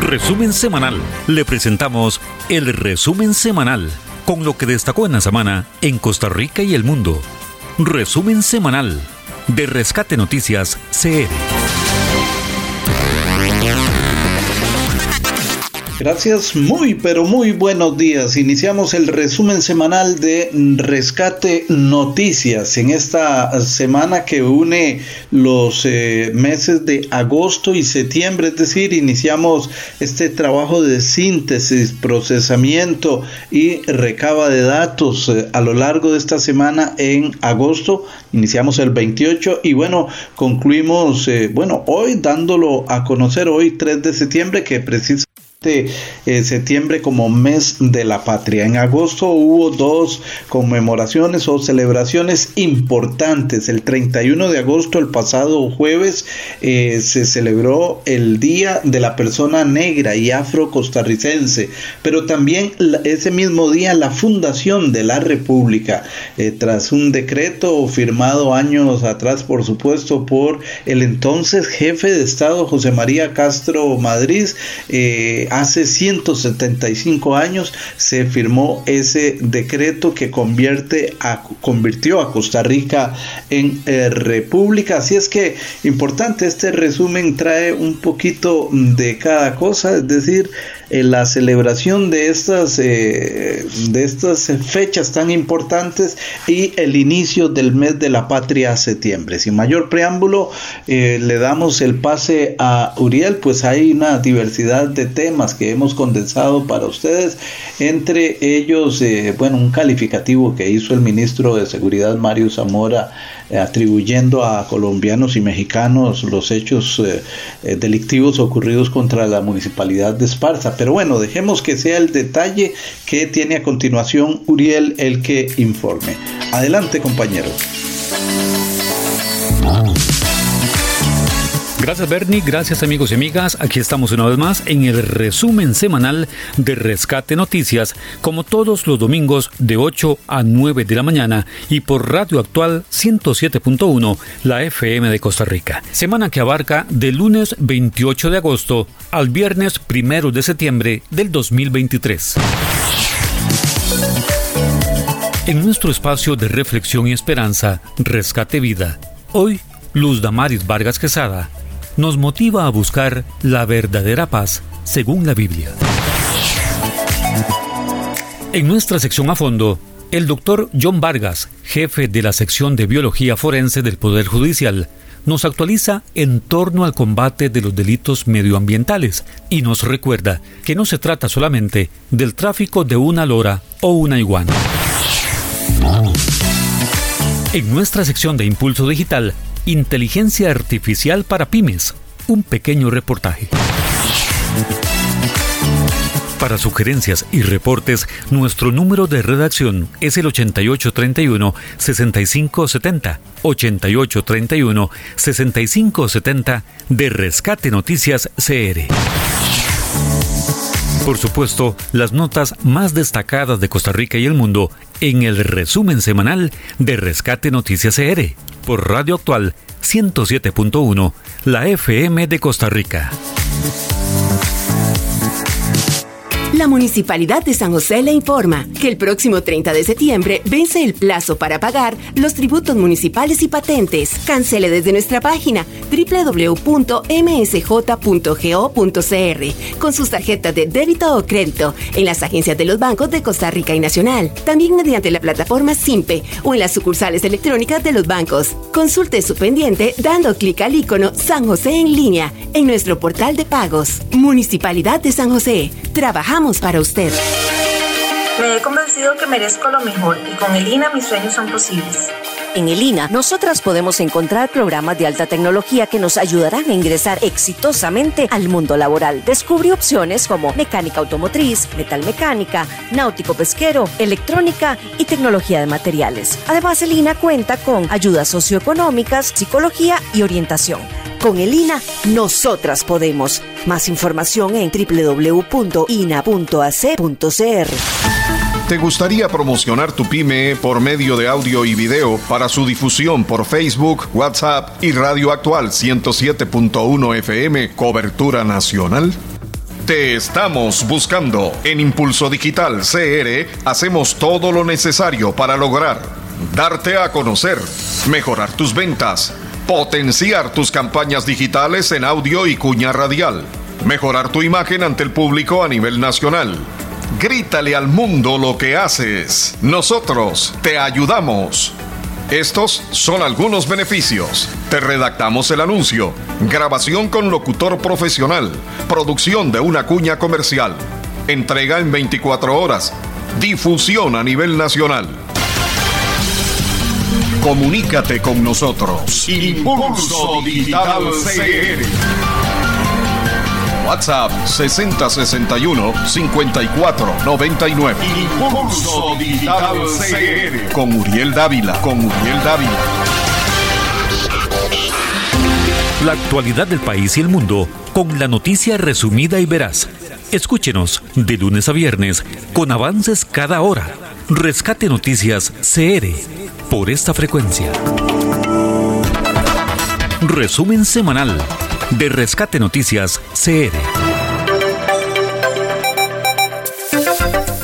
Resumen semanal. Le presentamos el resumen semanal con lo que destacó en la semana en Costa Rica y el mundo. Resumen semanal de Rescate Noticias CR. Gracias, muy pero muy buenos días. Iniciamos el resumen semanal de Rescate Noticias en esta semana que une los eh, meses de agosto y septiembre, es decir, iniciamos este trabajo de síntesis, procesamiento y recaba de datos eh, a lo largo de esta semana en agosto. Iniciamos el 28 y bueno, concluimos, eh, bueno, hoy dándolo a conocer, hoy 3 de septiembre, que precisamente eh, septiembre como mes de la patria. En agosto hubo dos conmemoraciones o celebraciones importantes. El 31 de agosto, el pasado jueves, eh, se celebró el Día de la Persona Negra y Afro-Costarricense, pero también ese mismo día la fundación de la República, eh, tras un decreto firmado años atrás, por supuesto, por el entonces jefe de Estado José María Castro Madrid hace 175 años se firmó ese decreto que convierte a, convirtió a Costa Rica en eh, república. Así es que importante, este resumen trae un poquito de cada cosa, es decir, la celebración de estas, eh, de estas fechas tan importantes y el inicio del mes de la patria septiembre. Sin mayor preámbulo, eh, le damos el pase a Uriel, pues hay una diversidad de temas que hemos condensado para ustedes, entre ellos, eh, bueno, un calificativo que hizo el ministro de Seguridad Mario Zamora atribuyendo a colombianos y mexicanos los hechos delictivos ocurridos contra la municipalidad de Esparza pero bueno, dejemos que sea el detalle que tiene a continuación Uriel el que informe. Adelante, compañero. Gracias Bernie, gracias amigos y amigas. Aquí estamos una vez más en el resumen semanal de Rescate Noticias, como todos los domingos de 8 a 9 de la mañana y por Radio Actual 107.1, la FM de Costa Rica. Semana que abarca del lunes 28 de agosto al viernes 1 de septiembre del 2023. En nuestro espacio de reflexión y esperanza, Rescate Vida, hoy Luz Damaris Vargas Quesada nos motiva a buscar la verdadera paz según la Biblia. En nuestra sección a fondo, el doctor John Vargas, jefe de la sección de Biología Forense del Poder Judicial, nos actualiza en torno al combate de los delitos medioambientales y nos recuerda que no se trata solamente del tráfico de una lora o una iguana. En nuestra sección de Impulso Digital, Inteligencia Artificial para Pymes, un pequeño reportaje. Para sugerencias y reportes, nuestro número de redacción es el 8831-6570. 8831-6570 de Rescate Noticias CR. Por supuesto, las notas más destacadas de Costa Rica y el mundo en el resumen semanal de Rescate Noticias CR por Radio Actual 107.1, la FM de Costa Rica. La Municipalidad de San José le informa que el próximo 30 de septiembre vence el plazo para pagar los tributos municipales y patentes. Cancele desde nuestra página www.msj.go.cr con sus tarjetas de débito o crédito en las agencias de los bancos de Costa Rica y Nacional. También mediante la plataforma SIMPE o en las sucursales electrónicas de los bancos. Consulte su pendiente dando clic al icono San José en línea en nuestro portal de pagos. Municipalidad de San José. Trabajamos para usted. Me he convencido que merezco lo mejor y con el INA mis sueños son posibles. En el INA, nosotras podemos encontrar programas de alta tecnología que nos ayudarán a ingresar exitosamente al mundo laboral. Descubre opciones como mecánica automotriz, metalmecánica, náutico pesquero, electrónica y tecnología de materiales. Además, el INA cuenta con ayudas socioeconómicas, psicología y orientación. Con el INA, nosotras podemos. Más información en www.ina.ac.cr. ¿Te gustaría promocionar tu pyme por medio de audio y video para su difusión por Facebook, WhatsApp y Radio Actual 107.1 FM, cobertura nacional? Te estamos buscando. En Impulso Digital CR hacemos todo lo necesario para lograr darte a conocer, mejorar tus ventas, potenciar tus campañas digitales en audio y cuña radial, mejorar tu imagen ante el público a nivel nacional. Grítale al mundo lo que haces. Nosotros te ayudamos. Estos son algunos beneficios. Te redactamos el anuncio, grabación con locutor profesional, producción de una cuña comercial, entrega en 24 horas, difusión a nivel nacional. Comunícate con nosotros. Impulso Digital CR. WhatsApp 6061 5499. Impulso Digital CR. Con Uriel Dávila. Con Uriel Dávila. La actualidad del país y el mundo con la noticia resumida y veraz. Escúchenos de lunes a viernes con avances cada hora. Rescate Noticias CR por esta frecuencia. Resumen semanal de Rescate Noticias CR.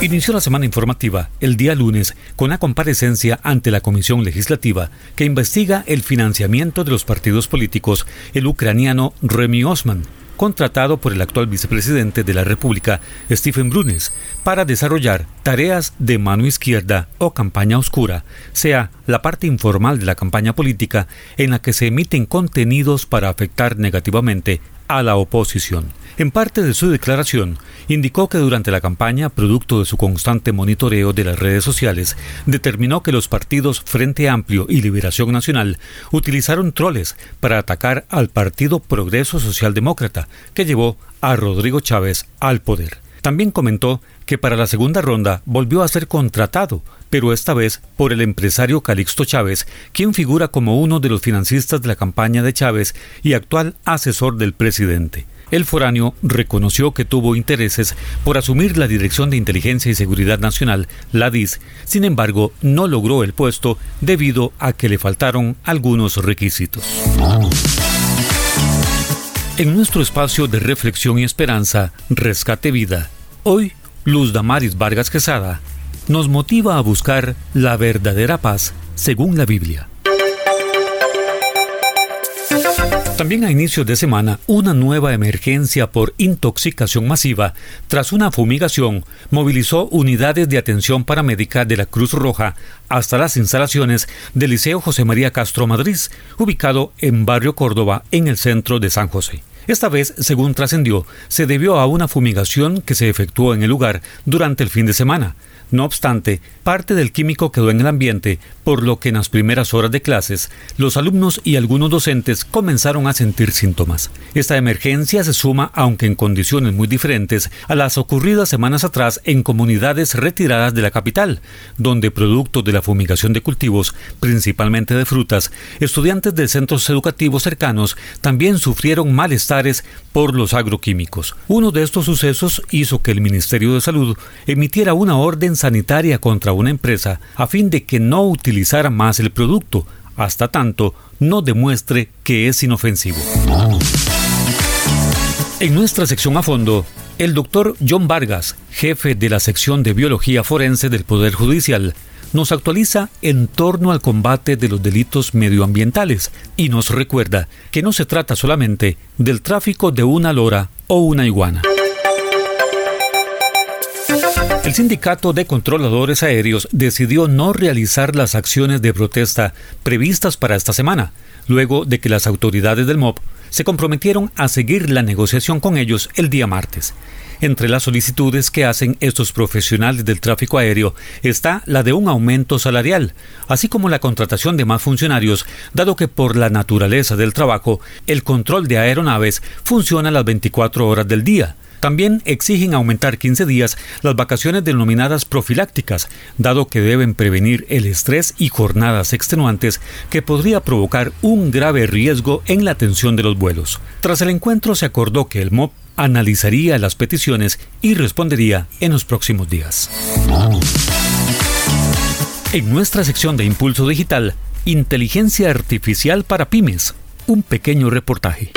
Inició la semana informativa el día lunes con la comparecencia ante la Comisión Legislativa que investiga el financiamiento de los partidos políticos el ucraniano Remy Osman contratado por el actual vicepresidente de la República, Stephen Brunes, para desarrollar tareas de mano izquierda o campaña oscura, sea la parte informal de la campaña política en la que se emiten contenidos para afectar negativamente a la oposición. En parte de su declaración, indicó que durante la campaña, producto de su constante monitoreo de las redes sociales, determinó que los partidos Frente Amplio y Liberación Nacional utilizaron troles para atacar al Partido Progreso Social Demócrata, que llevó a Rodrigo Chávez al poder. También comentó que para la segunda ronda volvió a ser contratado, pero esta vez por el empresario Calixto Chávez, quien figura como uno de los financistas de la campaña de Chávez y actual asesor del presidente. El foráneo reconoció que tuvo intereses por asumir la Dirección de Inteligencia y Seguridad Nacional, la DIS, sin embargo no logró el puesto debido a que le faltaron algunos requisitos. En nuestro espacio de reflexión y esperanza, Rescate Vida, hoy Luz Damaris Vargas Quesada nos motiva a buscar la verdadera paz según la Biblia. También a inicios de semana, una nueva emergencia por intoxicación masiva tras una fumigación movilizó unidades de atención paramédica de la Cruz Roja hasta las instalaciones del Liceo José María Castro Madrid, ubicado en Barrio Córdoba, en el centro de San José. Esta vez, según trascendió, se debió a una fumigación que se efectuó en el lugar durante el fin de semana. No obstante, parte del químico quedó en el ambiente, por lo que en las primeras horas de clases, los alumnos y algunos docentes comenzaron a sentir síntomas. Esta emergencia se suma, aunque en condiciones muy diferentes, a las ocurridas semanas atrás en comunidades retiradas de la capital, donde producto de la fumigación de cultivos, principalmente de frutas, estudiantes de centros educativos cercanos también sufrieron malestares por los agroquímicos. Uno de estos sucesos hizo que el Ministerio de Salud emitiera una orden sanitaria contra una empresa a fin de que no utilizara más el producto, hasta tanto no demuestre que es inofensivo. En nuestra sección a fondo, el doctor John Vargas, jefe de la sección de Biología Forense del Poder Judicial, nos actualiza en torno al combate de los delitos medioambientales y nos recuerda que no se trata solamente del tráfico de una lora o una iguana. El sindicato de controladores aéreos decidió no realizar las acciones de protesta previstas para esta semana, luego de que las autoridades del MOB se comprometieron a seguir la negociación con ellos el día martes. Entre las solicitudes que hacen estos profesionales del tráfico aéreo está la de un aumento salarial, así como la contratación de más funcionarios, dado que por la naturaleza del trabajo, el control de aeronaves funciona las 24 horas del día también exigen aumentar 15 días las vacaciones denominadas profilácticas, dado que deben prevenir el estrés y jornadas extenuantes que podría provocar un grave riesgo en la atención de los vuelos. Tras el encuentro se acordó que el MOP analizaría las peticiones y respondería en los próximos días. En nuestra sección de Impulso Digital, Inteligencia Artificial para Pymes, un pequeño reportaje.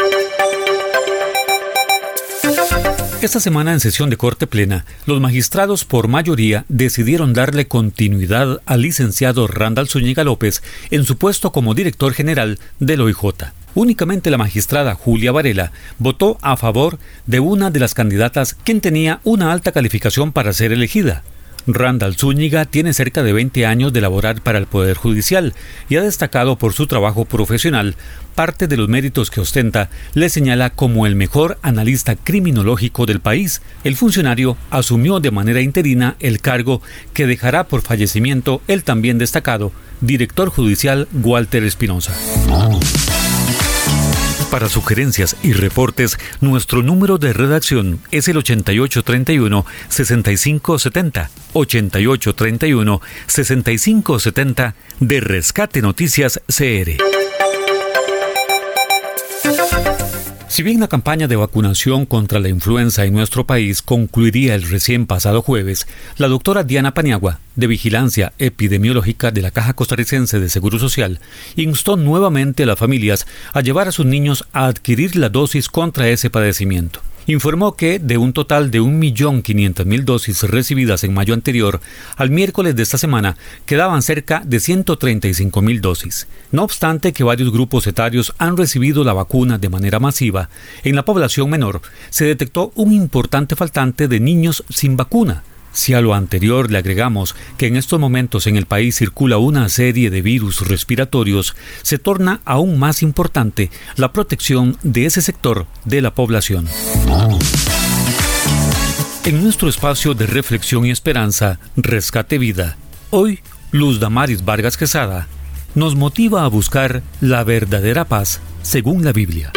Esta semana en sesión de corte plena, los magistrados por mayoría decidieron darle continuidad al licenciado Randall Zúñiga López en su puesto como director general del OIJ. Únicamente la magistrada Julia Varela votó a favor de una de las candidatas quien tenía una alta calificación para ser elegida, Randall Zúñiga tiene cerca de 20 años de laborar para el Poder Judicial y ha destacado por su trabajo profesional. Parte de los méritos que ostenta le señala como el mejor analista criminológico del país. El funcionario asumió de manera interina el cargo que dejará por fallecimiento el también destacado director judicial Walter Espinosa. Para sugerencias y reportes, nuestro número de redacción es el 8831-6570. 8831-6570 de Rescate Noticias CR. Si bien la campaña de vacunación contra la influenza en nuestro país concluiría el recién pasado jueves, la doctora Diana Paniagua, de Vigilancia Epidemiológica de la Caja Costarricense de Seguro Social, instó nuevamente a las familias a llevar a sus niños a adquirir la dosis contra ese padecimiento informó que de un total de 1.500.000 dosis recibidas en mayo anterior, al miércoles de esta semana quedaban cerca de 135.000 dosis. No obstante que varios grupos etarios han recibido la vacuna de manera masiva, en la población menor se detectó un importante faltante de niños sin vacuna si a lo anterior le agregamos que en estos momentos en el país circula una serie de virus respiratorios, se torna aún más importante la protección de ese sector de la población. En nuestro espacio de reflexión y esperanza, Rescate Vida, hoy Luz Damaris Vargas Quesada nos motiva a buscar la verdadera paz según la Biblia.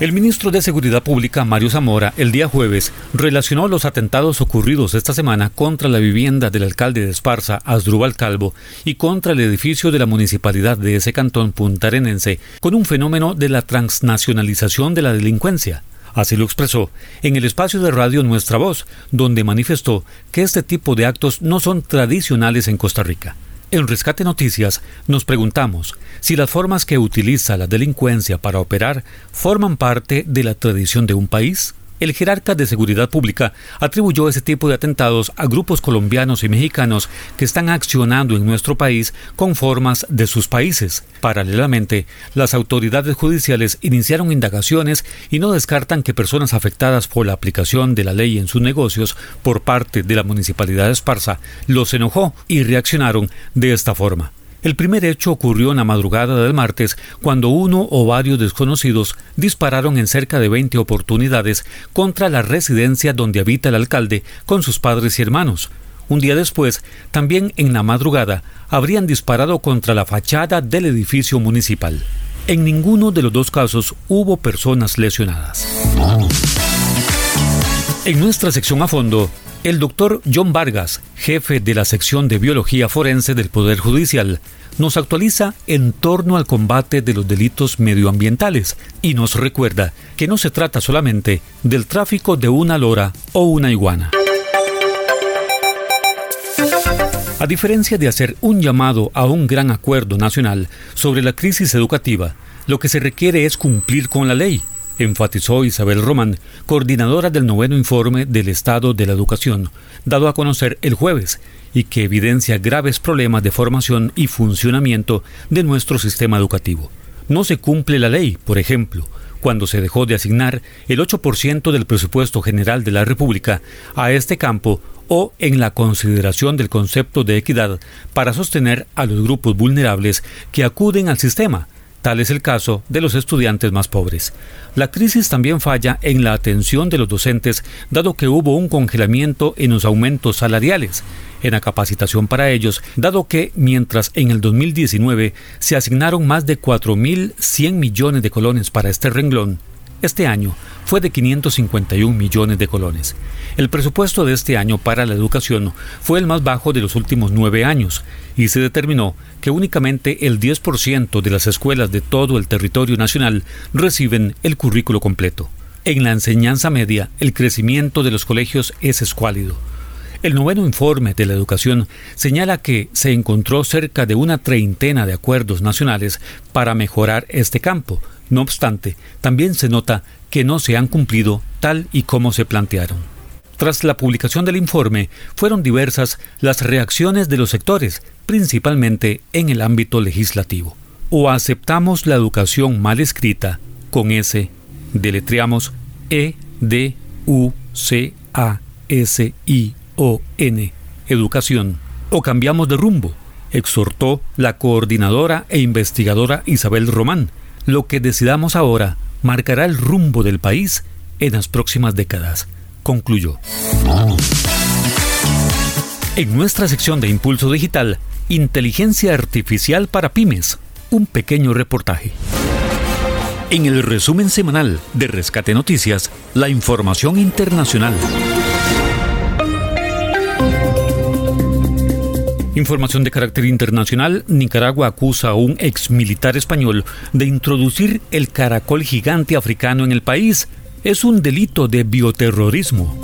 El ministro de Seguridad Pública, Mario Zamora, el día jueves, relacionó los atentados ocurridos esta semana contra la vivienda del alcalde de Esparza, Asdrúbal Calvo, y contra el edificio de la municipalidad de ese cantón puntarenense, con un fenómeno de la transnacionalización de la delincuencia. Así lo expresó en el espacio de radio Nuestra Voz, donde manifestó que este tipo de actos no son tradicionales en Costa Rica. En Rescate Noticias nos preguntamos si las formas que utiliza la delincuencia para operar forman parte de la tradición de un país. El jerarca de seguridad pública atribuyó ese tipo de atentados a grupos colombianos y mexicanos que están accionando en nuestro país con formas de sus países. Paralelamente, las autoridades judiciales iniciaron indagaciones y no descartan que personas afectadas por la aplicación de la ley en sus negocios por parte de la municipalidad de Esparza los enojó y reaccionaron de esta forma. El primer hecho ocurrió en la madrugada del martes, cuando uno o varios desconocidos dispararon en cerca de 20 oportunidades contra la residencia donde habita el alcalde con sus padres y hermanos. Un día después, también en la madrugada, habrían disparado contra la fachada del edificio municipal. En ninguno de los dos casos hubo personas lesionadas. En nuestra sección a fondo, el doctor John Vargas, jefe de la sección de Biología Forense del Poder Judicial, nos actualiza en torno al combate de los delitos medioambientales y nos recuerda que no se trata solamente del tráfico de una lora o una iguana. A diferencia de hacer un llamado a un gran acuerdo nacional sobre la crisis educativa, lo que se requiere es cumplir con la ley enfatizó Isabel Román, coordinadora del noveno informe del Estado de la Educación, dado a conocer el jueves, y que evidencia graves problemas de formación y funcionamiento de nuestro sistema educativo. No se cumple la ley, por ejemplo, cuando se dejó de asignar el 8% del presupuesto general de la República a este campo o en la consideración del concepto de equidad para sostener a los grupos vulnerables que acuden al sistema, Tal es el caso de los estudiantes más pobres. La crisis también falla en la atención de los docentes, dado que hubo un congelamiento en los aumentos salariales, en la capacitación para ellos, dado que mientras en el 2019 se asignaron más de 4.100 millones de colones para este renglón, este año fue de 551 millones de colones. El presupuesto de este año para la educación fue el más bajo de los últimos nueve años y se determinó que únicamente el 10% de las escuelas de todo el territorio nacional reciben el currículo completo. En la enseñanza media, el crecimiento de los colegios es escuálido. El noveno informe de la educación señala que se encontró cerca de una treintena de acuerdos nacionales para mejorar este campo. No obstante, también se nota que no se han cumplido tal y como se plantearon. Tras la publicación del informe, fueron diversas las reacciones de los sectores, principalmente en el ámbito legislativo. O aceptamos la educación mal escrita, con S, deletreamos E, D, U, C, A, S, I, o N, educación, o cambiamos de rumbo, exhortó la coordinadora e investigadora Isabel Román. Lo que decidamos ahora marcará el rumbo del país en las próximas décadas, concluyó. En nuestra sección de Impulso Digital, Inteligencia Artificial para Pymes, un pequeño reportaje. En el resumen semanal de Rescate Noticias, la información internacional. Información de carácter internacional, Nicaragua acusa a un ex militar español de introducir el caracol gigante africano en el país. Es un delito de bioterrorismo.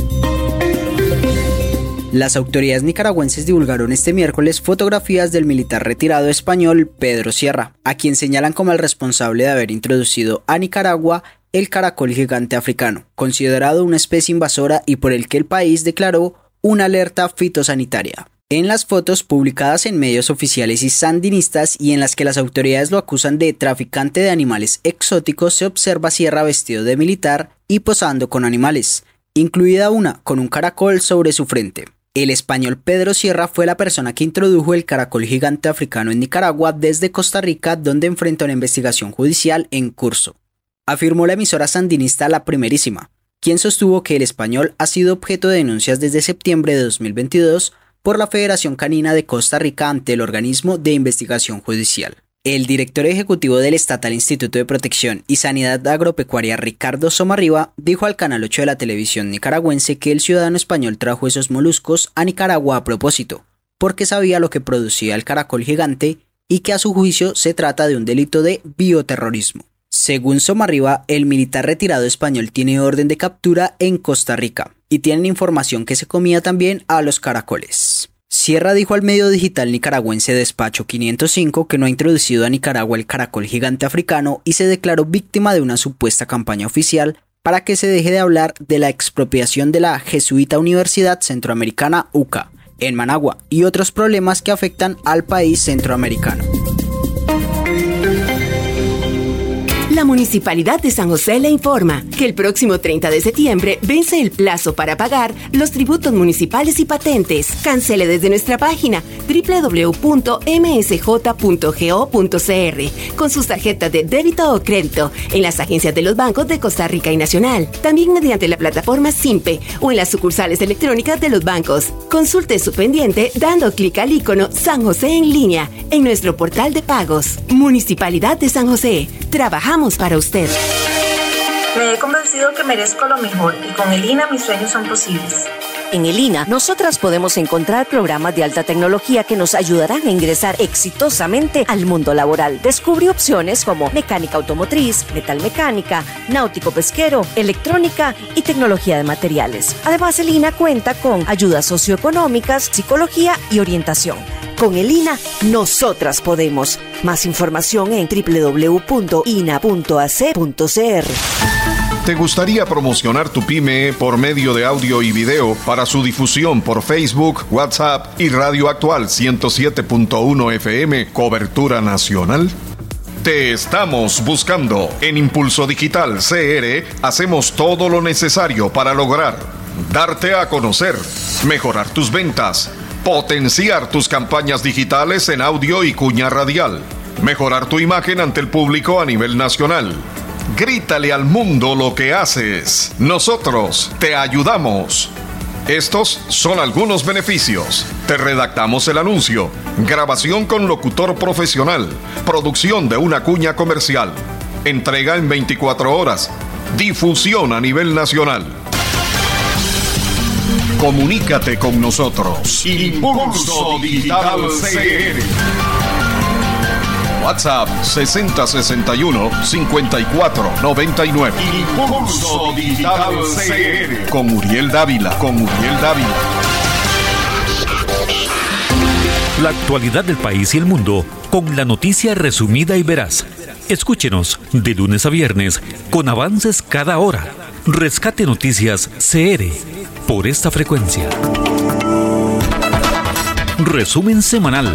Las autoridades nicaragüenses divulgaron este miércoles fotografías del militar retirado español Pedro Sierra, a quien señalan como el responsable de haber introducido a Nicaragua el caracol gigante africano, considerado una especie invasora y por el que el país declaró una alerta fitosanitaria. En las fotos publicadas en medios oficiales y sandinistas y en las que las autoridades lo acusan de traficante de animales exóticos se observa Sierra vestido de militar y posando con animales, incluida una con un caracol sobre su frente. El español Pedro Sierra fue la persona que introdujo el caracol gigante africano en Nicaragua desde Costa Rica donde enfrenta una investigación judicial en curso. Afirmó la emisora sandinista La Primerísima, quien sostuvo que el español ha sido objeto de denuncias desde septiembre de 2022 por la Federación Canina de Costa Rica ante el organismo de investigación judicial. El director ejecutivo del Estatal Instituto de Protección y Sanidad Agropecuaria Ricardo Somarriba dijo al Canal 8 de la televisión nicaragüense que el ciudadano español trajo esos moluscos a Nicaragua a propósito, porque sabía lo que producía el caracol gigante y que a su juicio se trata de un delito de bioterrorismo. Según Somarriba, el militar retirado español tiene orden de captura en Costa Rica y tienen información que se comía también a los caracoles. Sierra dijo al medio digital nicaragüense Despacho 505 que no ha introducido a Nicaragua el caracol gigante africano y se declaró víctima de una supuesta campaña oficial para que se deje de hablar de la expropiación de la Jesuita Universidad Centroamericana UCA en Managua y otros problemas que afectan al país centroamericano. Municipalidad de San José le informa que el próximo 30 de septiembre vence el plazo para pagar los tributos municipales y patentes. Cancele desde nuestra página www.msj.go.cr con sus tarjetas de débito o crédito en las agencias de los bancos de Costa Rica y Nacional. También mediante la plataforma SIMPE o en las sucursales electrónicas de los bancos. Consulte su pendiente dando clic al icono San José en línea en nuestro portal de pagos. Municipalidad de San José. Trabajamos para usted. Me he convencido que merezco lo mejor y con el INA mis sueños son posibles. En el INA, nosotras podemos encontrar programas de alta tecnología que nos ayudarán a ingresar exitosamente al mundo laboral. Descubre opciones como mecánica automotriz, metalmecánica, náutico pesquero, electrónica y tecnología de materiales. Además, el INA cuenta con ayudas socioeconómicas, psicología y orientación. Con el INA, nosotras podemos. Más información en www.ina.ac.cr. ¿Te gustaría promocionar tu pyme por medio de audio y video para su difusión por Facebook, WhatsApp y Radio Actual 107.1 FM, cobertura nacional? Te estamos buscando. En Impulso Digital CR hacemos todo lo necesario para lograr darte a conocer, mejorar tus ventas, potenciar tus campañas digitales en audio y cuña radial, mejorar tu imagen ante el público a nivel nacional. Grítale al mundo lo que haces. Nosotros te ayudamos. Estos son algunos beneficios. Te redactamos el anuncio, grabación con locutor profesional, producción de una cuña comercial, entrega en 24 horas, difusión a nivel nacional. Comunícate con nosotros. Impulso Digital CR. WhatsApp 6061 5499. Impulso Digital CR. Con Uriel Dávila. Con Uriel Dávila. La actualidad del país y el mundo con la noticia resumida y veraz. Escúchenos de lunes a viernes con avances cada hora. Rescate Noticias CR por esta frecuencia. Resumen semanal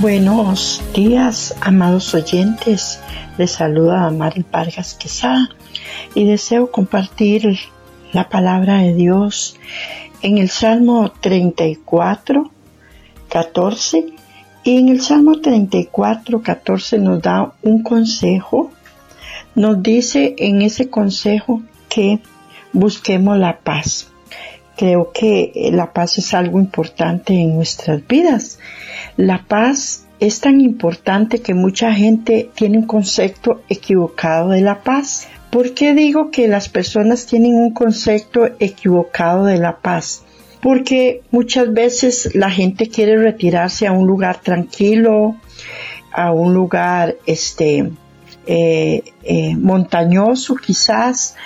Buenos días, amados oyentes. Les saluda Mari Vargas Quesada y deseo compartir la palabra de Dios en el Salmo 34, 14. Y en el Salmo 34, 14 nos da un consejo. Nos dice en ese consejo que busquemos la paz. Creo que la paz es algo importante en nuestras vidas. La paz es tan importante que mucha gente tiene un concepto equivocado de la paz. ¿Por qué digo que las personas tienen un concepto equivocado de la paz? Porque muchas veces la gente quiere retirarse a un lugar tranquilo, a un lugar este eh, eh, montañoso quizás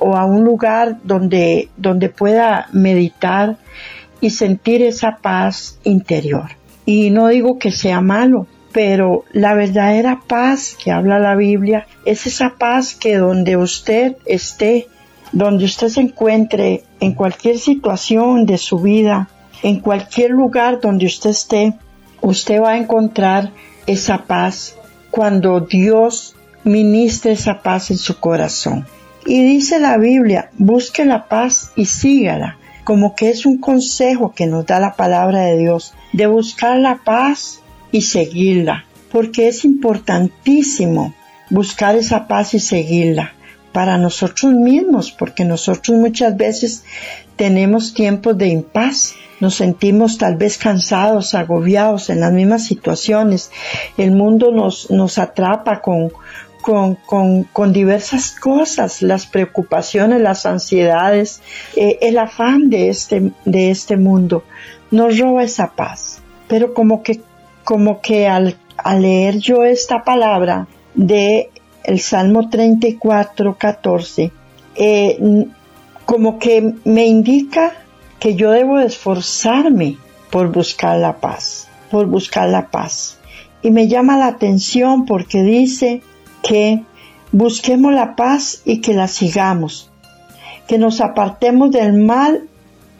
o a un lugar donde, donde pueda meditar y sentir esa paz interior. Y no digo que sea malo, pero la verdadera paz que habla la Biblia es esa paz que donde usted esté, donde usted se encuentre, en cualquier situación de su vida, en cualquier lugar donde usted esté, usted va a encontrar esa paz cuando Dios ministre esa paz en su corazón. Y dice la Biblia, busque la paz y sígala, como que es un consejo que nos da la palabra de Dios, de buscar la paz y seguirla, porque es importantísimo buscar esa paz y seguirla para nosotros mismos, porque nosotros muchas veces tenemos tiempos de impaz, nos sentimos tal vez cansados, agobiados en las mismas situaciones, el mundo nos, nos atrapa con, con, con, con, diversas cosas, las preocupaciones, las ansiedades, eh, el afán de este, de este mundo, nos roba esa paz. Pero como que, como que al, al leer yo esta palabra de el Salmo 34, 14, eh, como que me indica que yo debo esforzarme por buscar la paz, por buscar la paz. Y me llama la atención porque dice, que busquemos la paz y que la sigamos, que nos apartemos del mal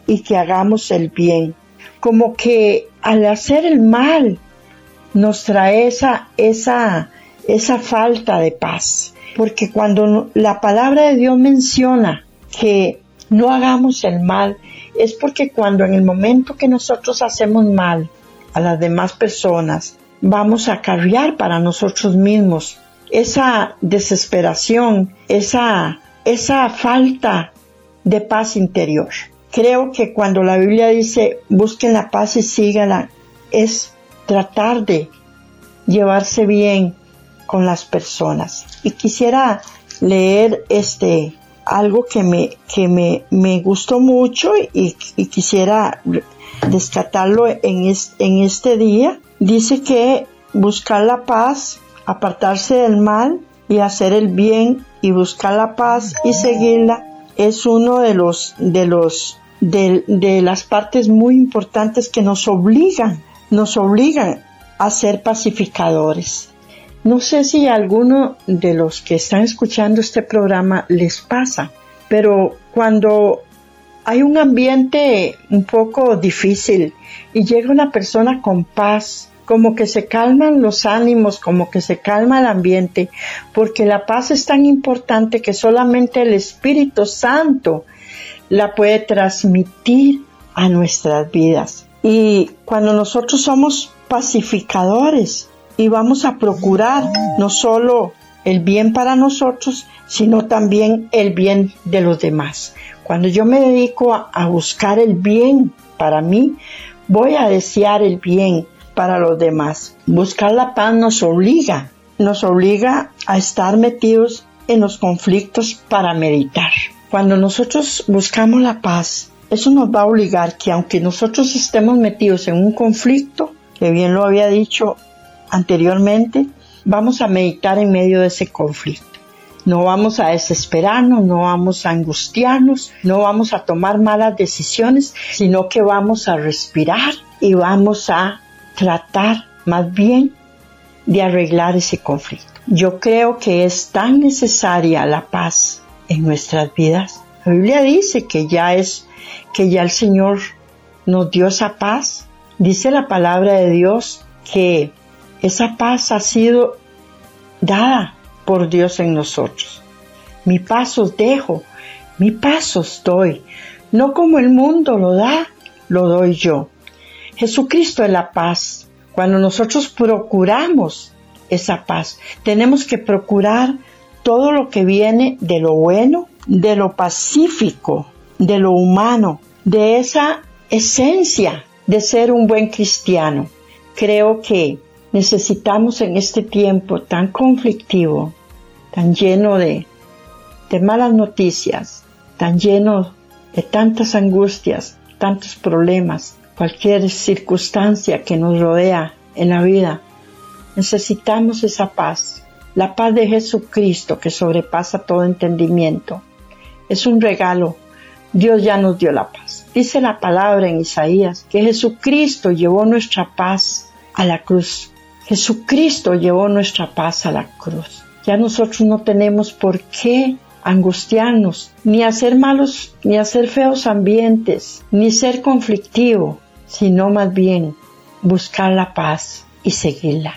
y que hagamos el bien. Como que al hacer el mal nos trae esa, esa, esa falta de paz. Porque cuando la palabra de Dios menciona que no hagamos el mal, es porque cuando en el momento que nosotros hacemos mal a las demás personas, vamos a cargar para nosotros mismos esa desesperación, esa, esa falta de paz interior. Creo que cuando la Biblia dice busquen la paz y sígala, es tratar de llevarse bien con las personas. Y quisiera leer este algo que me, que me, me gustó mucho y, quisiera descatarlo en, en este día. Dice que buscar la paz apartarse del mal y hacer el bien y buscar la paz y seguirla es uno de los de los de, de las partes muy importantes que nos obligan nos obligan a ser pacificadores. No sé si a alguno de los que están escuchando este programa les pasa pero cuando hay un ambiente un poco difícil y llega una persona con paz como que se calman los ánimos, como que se calma el ambiente, porque la paz es tan importante que solamente el Espíritu Santo la puede transmitir a nuestras vidas. Y cuando nosotros somos pacificadores y vamos a procurar no solo el bien para nosotros, sino también el bien de los demás. Cuando yo me dedico a, buscar el bien para mí, voy a desear el bien para los demás. Buscar la paz nos obliga, nos obliga a estar metidos en los conflictos para meditar. Cuando nosotros buscamos la paz, eso nos va a obligar que aunque nosotros estemos metidos en un conflicto, que bien lo había dicho anteriormente, vamos a meditar en medio de ese conflicto. No vamos a desesperarnos, no vamos a angustiarnos, no vamos a tomar malas decisiones, sino que vamos a respirar y vamos a tratar más bien de arreglar ese conflicto. Yo creo que es tan necesaria la paz en nuestras vidas. La Biblia dice que ya es, que ya el Señor nos dio esa paz. Dice la palabra de Dios que esa paz ha sido dada por Dios en nosotros. Mi paso dejo, mi paso doy, no como el mundo lo da, lo doy yo. Jesucristo es la paz. Cuando nosotros procuramos esa paz, tenemos que procurar todo lo que viene de lo bueno, de lo pacífico, de lo humano, de esa esencia de ser un buen cristiano. Creo que necesitamos en este tiempo tan conflictivo, tan lleno de, de malas noticias, tan lleno de tantas angustias, tantos problemas, cualquier circunstancia que nos rodea en la vida, necesitamos esa paz, la paz de Jesucristo que sobrepasa todo entendimiento. Es un regalo. Dios ya nos dio la paz. Dice la palabra en Isaías que Jesucristo llevó nuestra paz a la cruz. Jesucristo llevó nuestra paz a la cruz. Ya nosotros no tenemos por qué angustiarnos, ni hacer malos, ni hacer feos ambientes, ni ser conflictivo, sino más bien buscar la paz y seguirla.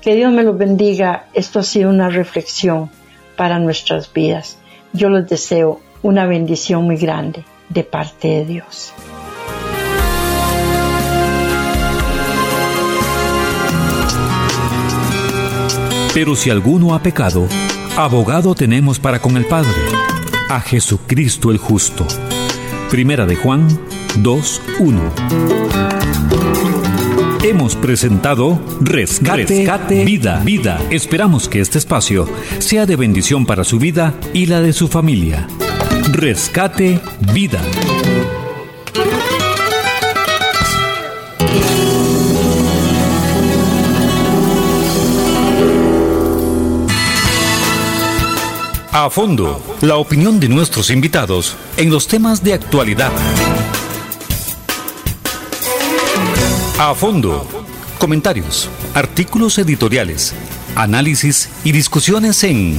Que Dios me los bendiga. Esto ha sido una reflexión para nuestras vidas. Yo les deseo una bendición muy grande de parte de Dios. Pero si alguno ha pecado, abogado tenemos para con el Padre, a Jesucristo el justo. Primera de Juan 2.1. Hemos presentado Rescate, Vida, Vida. Esperamos que este espacio sea de bendición para su vida y la de su familia. Rescate Vida. A fondo, la opinión de nuestros invitados en los temas de actualidad. A fondo, comentarios, artículos editoriales, análisis y discusiones en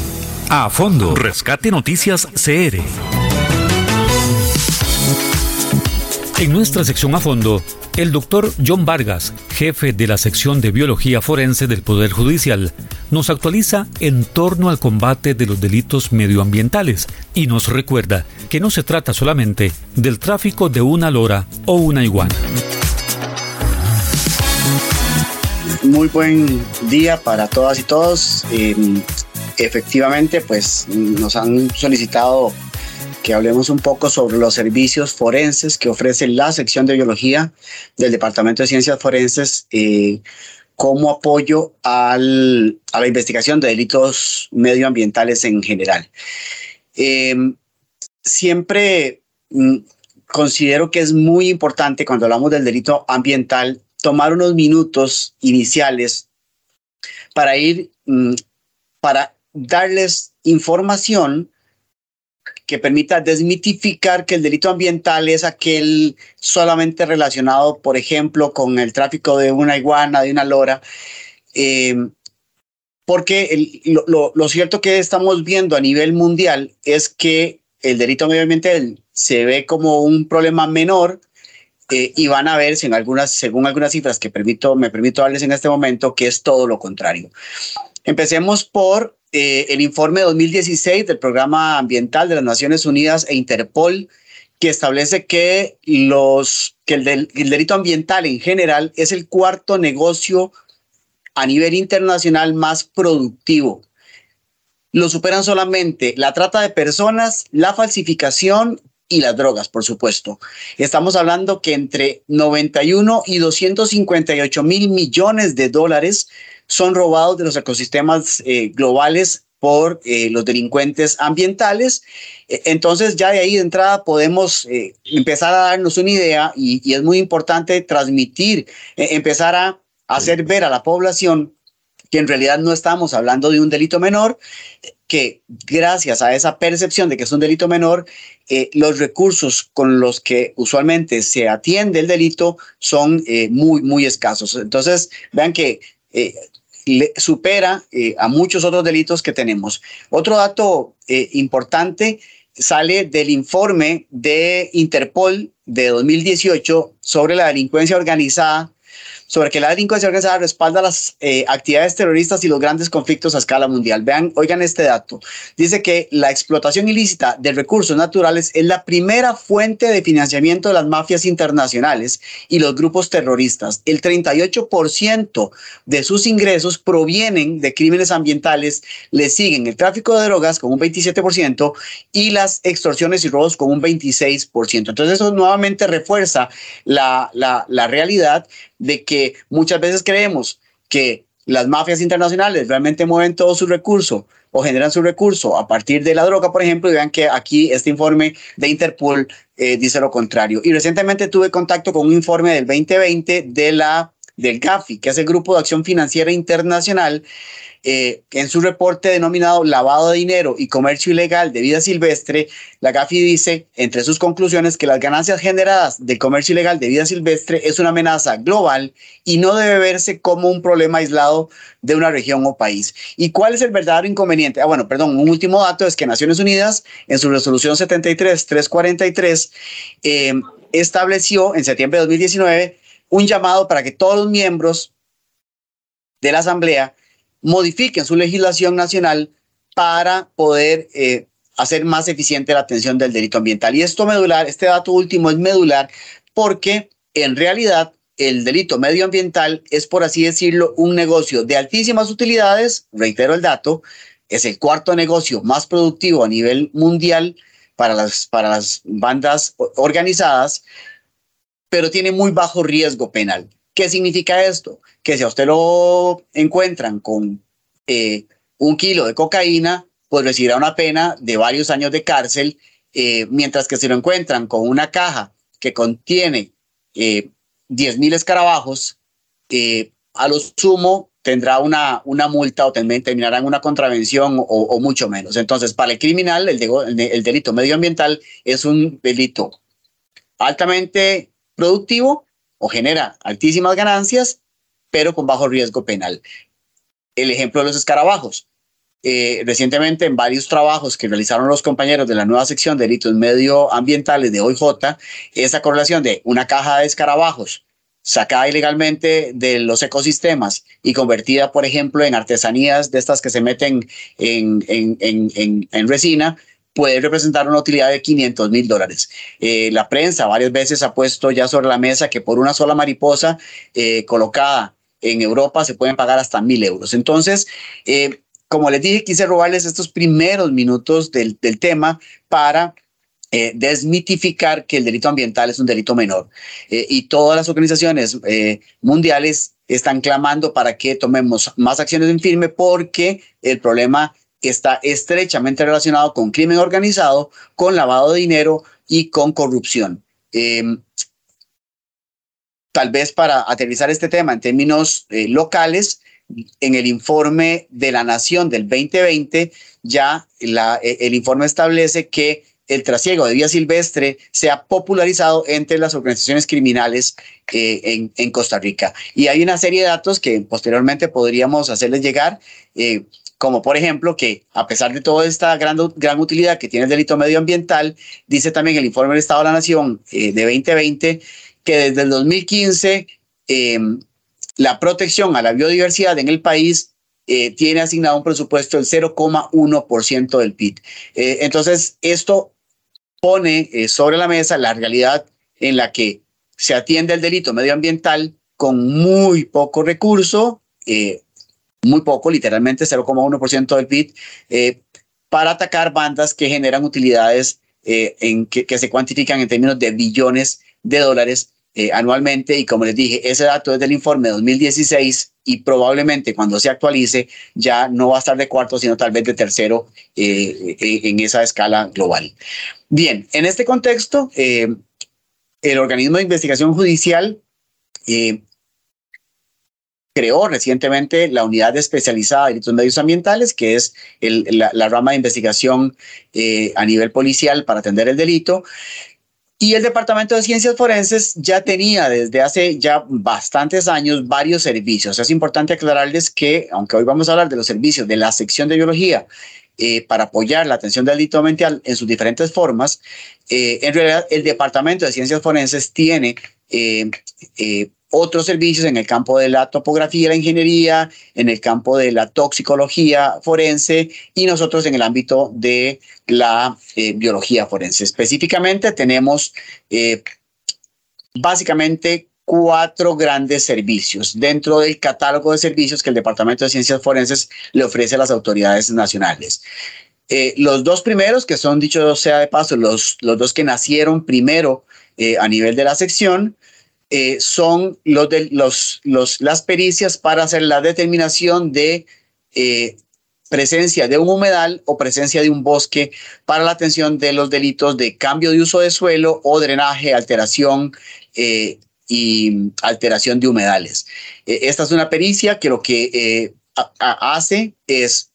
A fondo. Rescate Noticias CR. En nuestra sección A fondo, el doctor John Vargas, jefe de la sección de Biología Forense del Poder Judicial, nos actualiza en torno al combate de los delitos medioambientales y nos recuerda que no se trata solamente del tráfico de una lora o una iguana. Muy buen día para todas y todos. Em, efectivamente, pues nos han solicitado que hablemos un poco sobre los servicios forenses que ofrece la sección de biología del Departamento de Ciencias Forenses eh, como apoyo a la investigación de delitos medioambientales en general. Em, siempre mm, considero que es muy importante cuando hablamos del delito ambiental tomar unos minutos iniciales para ir, mm, para darles información que permita desmitificar que el delito ambiental es aquel solamente relacionado, por ejemplo, con el tráfico de una iguana, de una lora. Eh, porque lo, cierto que estamos viendo a nivel mundial es que el delito medioambiental se ve como un problema menor eh, y van a ver, según algunas cifras que me permito darles en este momento, que es todo lo contrario. Empecemos por eh, el informe 2016 del Programa Ambiental de las Naciones Unidas e Interpol, que establece que, los, que el, el delito ambiental en general es el cuarto negocio a nivel internacional más productivo. lo superan solamente la trata de personas, la falsificación y las drogas, por supuesto. Estamos hablando que entre 91 y 258 mil millones de dólares son robados de los ecosistemas eh, globales por eh, los delincuentes ambientales. E, entonces ya de ahí de entrada podemos eh, empezar a darnos una idea y, es muy importante transmitir, empezar a hacer ver a la población que en realidad no estamos hablando de un delito menor, que gracias a esa percepción de que es un delito menor, los recursos con los que usualmente se atiende el delito son muy, muy escasos. Entonces, vean que supera a muchos otros delitos que tenemos. Otro dato importante sale del informe de Interpol de 2018 sobre la delincuencia organizada sobre que la delincuencia organizada respalda las eh, actividades terroristas y los grandes conflictos a escala mundial. Vean, oigan este dato. Dice que la explotación ilícita de recursos naturales es la primera fuente de financiamiento de las mafias internacionales y los grupos terroristas. El 38% de sus ingresos provienen de crímenes ambientales, le siguen el tráfico de drogas con un 27% y las extorsiones y robos con un 26%. Entonces eso nuevamente refuerza la, la, la realidad de que muchas veces creemos que las mafias internacionales realmente mueven todo su recurso o generan su recurso a partir de la droga, por ejemplo, y vean que aquí este informe de Interpol eh, dice lo contrario. Y recientemente tuve contacto con un informe del 2020 de la, del GAFI, que es el Grupo de Acción Financiera Internacional, eh, en su reporte denominado Lavado de Dinero y Comercio Ilegal de Vida Silvestre, la GAFI dice, entre sus conclusiones, que las ganancias generadas del comercio ilegal de vida silvestre es una amenaza global y no debe verse como un problema aislado de una región o país. ¿Y cuál es el verdadero inconveniente? Ah, bueno, perdón, un último dato es que Naciones Unidas, en su resolución 73-343, eh, estableció en septiembre de 2019 un llamado para que todos los miembros de la Asamblea modifiquen su legislación nacional para poder eh, hacer más eficiente la atención del delito ambiental. Y esto medular, este dato último es medular porque en realidad el delito medioambiental es, por así decirlo, un negocio de altísimas utilidades, reitero el dato, es el cuarto negocio más productivo a nivel mundial para las, para las bandas organizadas, pero tiene muy bajo riesgo penal. ¿Qué significa esto? Que si a usted lo encuentran con eh, un kilo de cocaína, pues recibirá una pena de varios años de cárcel, eh, mientras que si lo encuentran con una caja que contiene eh, 10.000 escarabajos, eh, a lo sumo tendrá una, una multa o terminará en una contravención o, mucho menos. Entonces, para el criminal, el, el delito medioambiental es un delito altamente productivo o genera altísimas ganancias, pero con bajo riesgo penal. El ejemplo de los escarabajos. Eh, recientemente en varios trabajos que realizaron los compañeros de la nueva sección de delitos medioambientales de OIJ, esa correlación de una caja de escarabajos sacada ilegalmente de los ecosistemas y convertida, por ejemplo, en artesanías de estas que se meten en, resina, puede representar una utilidad de 500 mil dólares. Eh, la prensa varias veces ha puesto ya sobre la mesa que por una sola mariposa eh, colocada en Europa se pueden pagar hasta mil euros. Entonces, eh, como les dije, quise robarles estos primeros minutos del, del tema para desmitificar que el delito ambiental es un delito menor. y todas las organizaciones mundiales están clamando para que tomemos más acciones en firme porque el problema está estrechamente relacionado con crimen organizado, con lavado de dinero y con corrupción. Em, tal vez para aterrizar este tema en términos eh, locales, en el informe de la Nación del 2020, ya la, e, el informe establece que el trasiego de vida silvestre se ha popularizado entre las organizaciones criminales eh, en, Costa Rica. Y hay una serie de datos que posteriormente podríamos hacerles llegar. Eh, como por ejemplo que a pesar de toda esta gran, gran utilidad que tiene el delito medioambiental, dice también el informe del Estado de la Nación eh, de 2020 que desde el 2015 em, la protección a la biodiversidad en el país eh, tiene asignado un presupuesto del 0,1% del PIB. Eh, entonces, esto pone sobre la mesa la realidad en la que se atiende el delito medioambiental con muy poco recurso, muy poco, literalmente 0,1% del PIB, eh, para atacar bandas que generan utilidades eh, en que, se cuantifican en términos de billones de dólares eh, anualmente. Y como les dije, ese dato es del informe 2016 y probablemente cuando se actualice ya no va a estar de cuarto, sino tal vez de tercero en esa escala global. Bien, en este contexto, el organismo de investigación judicial creó recientemente la unidad especializada de delitos medios ambientales, que es la, rama de investigación eh, a nivel policial para atender el delito. Y el Departamento de Ciencias Forenses ya tenía desde hace ya bastantes años varios servicios. Es importante aclararles que, aunque hoy vamos a hablar de los servicios de la sección de biología eh, para apoyar la atención del delito ambiental en sus diferentes formas, eh, en realidad el Departamento de Ciencias Forenses tiene otros servicios en el campo de la topografía y la ingeniería, en el campo de la toxicología forense y nosotros en el ámbito de la eh, biología forense. Específicamente tenemos eh, básicamente cuatro grandes servicios dentro del catálogo de servicios que el Departamento de Ciencias Forenses le ofrece a las autoridades nacionales. Eh, los dos primeros, que son, dicho sea de paso, los, los dos que nacieron primero a nivel de la sección, eh, son los los, los, las pericias para hacer la determinación de eh, presencia de un humedal o presencia de un bosque para la atención de los delitos de cambio de uso de suelo o drenaje, alteración eh, y alteración de humedales. esta es una pericia que lo que hace es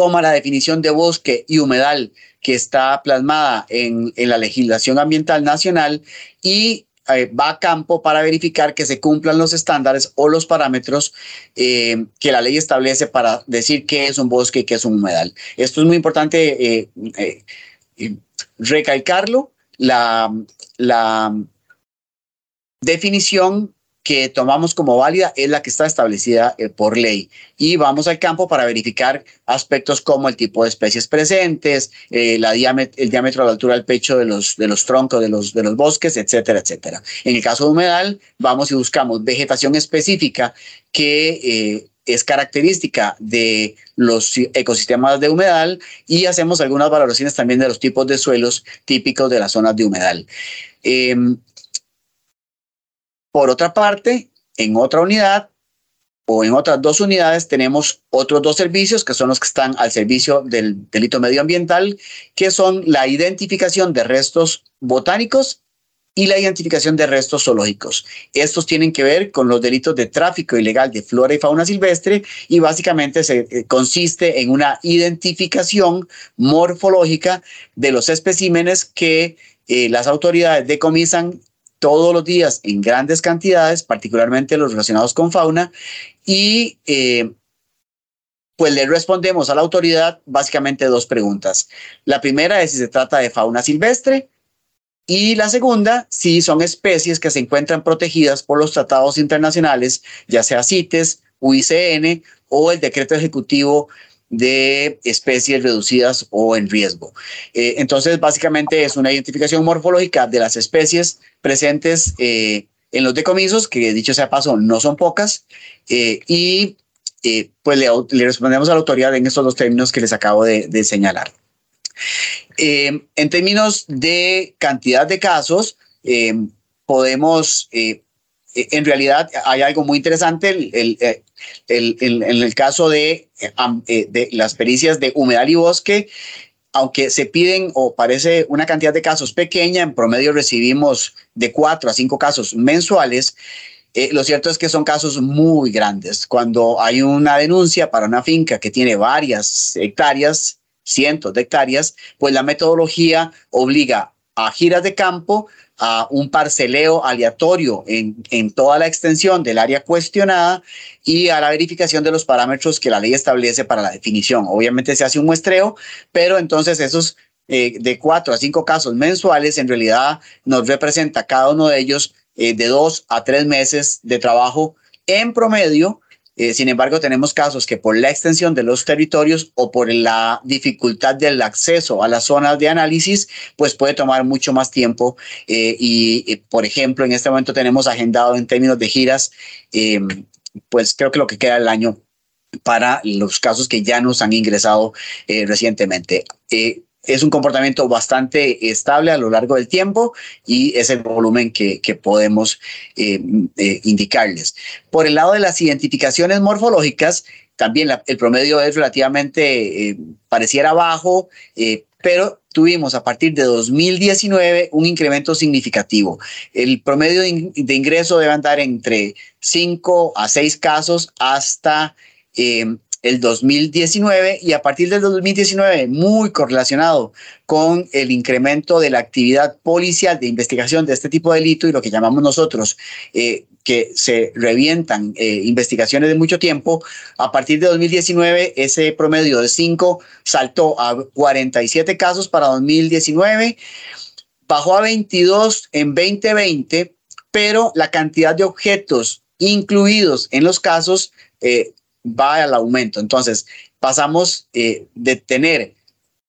toma la definición de bosque y humedal que está plasmada en, en la legislación ambiental nacional y eh, va a campo para verificar que se cumplan los estándares o los parámetros eh, que la ley establece para decir qué es un bosque y qué es un humedal. Esto es muy importante eh, recalcarlo. La, la definición que tomamos como válida es la que está establecida eh, por ley. Y vamos al campo para verificar aspectos como el tipo de especies presentes, eh, el diámetro de la altura del pecho de los, troncos de los, bosques, etcétera, etcétera. En el caso de humedal, vamos y buscamos vegetación específica que eh, es característica de los ecosistemas de humedal y hacemos algunas valoraciones también de los tipos de suelos típicos de las zonas de humedal. Por otra parte, en otra unidad o en otras dos unidades tenemos otros dos servicios que son los que están al servicio del delito medioambiental, que son la identificación de restos botánicos y la identificación de restos zoológicos. Estos tienen que ver con los delitos de tráfico ilegal de flora y fauna silvestre y básicamente se eh, consiste en una identificación morfológica de los especímenes que eh, las autoridades decomisan todos los días en grandes cantidades, particularmente los relacionados con fauna, y eh, pues le respondemos a la autoridad básicamente dos preguntas. La primera es si se trata de fauna silvestre y la segunda, si son especies que se encuentran protegidas por los tratados internacionales, ya sea CITES, UICN o el decreto ejecutivo de especies reducidas o en riesgo. Eh, entonces, básicamente es una identificación morfológica de las especies presentes eh, en los decomisos, que dicho sea paso, no son pocas, eh, y pues le, respondemos a la autoridad en estos dos términos que les acabo de, señalar. en términos de cantidad de casos, podemos en realidad hay algo muy interesante eh, en el caso eh, de, las pericias de humedal y bosque. Aunque se piden o parece una cantidad de casos pequeña, en promedio recibimos de cuatro a cinco casos mensuales. lo cierto es que son casos muy grandes. Cuando hay una denuncia para una finca que tiene varias hectáreas, cientos de hectáreas, pues la metodología obliga a giras de campo a un parceleo aleatorio en, en, toda la extensión del área cuestionada y a la verificación de los parámetros que la ley establece para la definición. Obviamente se hace un muestreo, pero entonces esos eh, de cuatro a cinco casos mensuales en realidad nos representa cada uno de ellos eh, de dos a tres meses de trabajo en promedio eh, sin embargo, tenemos casos que por la extensión de los territorios o por la dificultad del acceso a las zonas de análisis, pues puede tomar mucho más tiempo. Eh, y, por ejemplo, en este momento tenemos agendado en términos de giras, em, pues creo que lo que queda del año para los casos que ya nos han ingresado recientemente es un comportamiento bastante estable a lo largo del tiempo y es el volumen que, podemos eh, eh, indicarles. Por el lado de las identificaciones morfológicas, también el promedio es relativamente, eh, pareciera bajo, pero tuvimos a partir de 2019 un incremento significativo. El promedio de, ingreso debe andar entre 5 a 6 casos hasta el 2019 y a partir del 2019, muy correlacionado con el incremento de la actividad policial de investigación de este tipo de delito y lo que llamamos nosotros eh, que se revientan eh, investigaciones de mucho tiempo, a partir de 2019 ese promedio de 5 saltó a 47 casos para 2019, bajó a 22 en 2020, pero la cantidad de objetos incluidos en los casos eh, va al aumento. Entonces, pasamos eh, de tener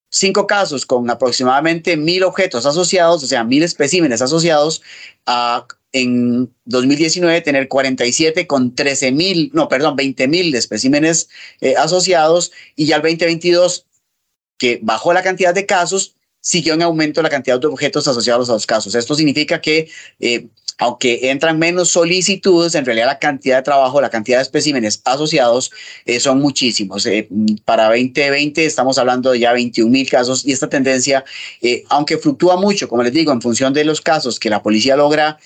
cinco casos con aproximadamente mil objetos asociados, o sea, mil especímenes asociados, a en 2019 tener 47 con 13 mil, no, perdón, 20 mil especímenes eh, asociados y ya el 2022 que bajó la cantidad de casos, siguió en aumento la cantidad de objetos asociados a los casos. Esto significa que eh, aunque entran menos solicitudes, en realidad la cantidad de trabajo, la cantidad de especímenes asociados eh, son muchísimos. Eh, para 2020 estamos hablando de ya 21 mil casos y esta tendencia, aunque fluctúa mucho, como les digo, en función de los casos que la policía logra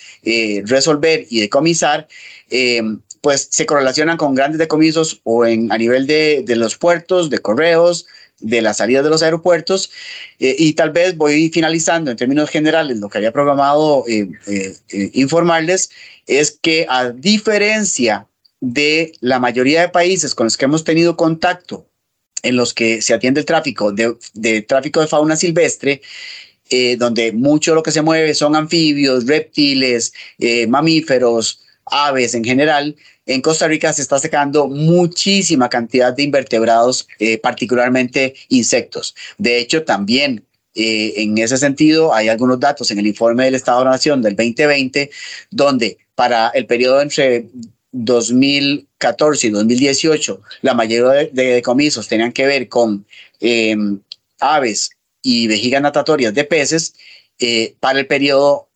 resolver y decomisar, pues se correlacionan con grandes decomisos o en, a nivel de, de los puertos, de correos, de la salida de los aeropuertos eh, y tal vez voy finalizando en términos generales lo que había programado eh, eh, informarles es que a diferencia de la mayoría de países con los que hemos tenido contacto en los que se atiende el tráfico de, de tráfico de fauna silvestre, donde mucho de lo que se mueve son anfibios, reptiles, mamíferos, aves en general, en Costa Rica se está secando muchísima cantidad de invertebrados, eh, particularmente insectos. De hecho, también eh, en ese sentido hay algunos datos en el informe del Estado de la Nación del 2020, donde para el periodo entre 2014 y 2018, la mayoría de, decomisos tenían que ver con em, aves y vejigas natatorias de peces. Eh, para el periodo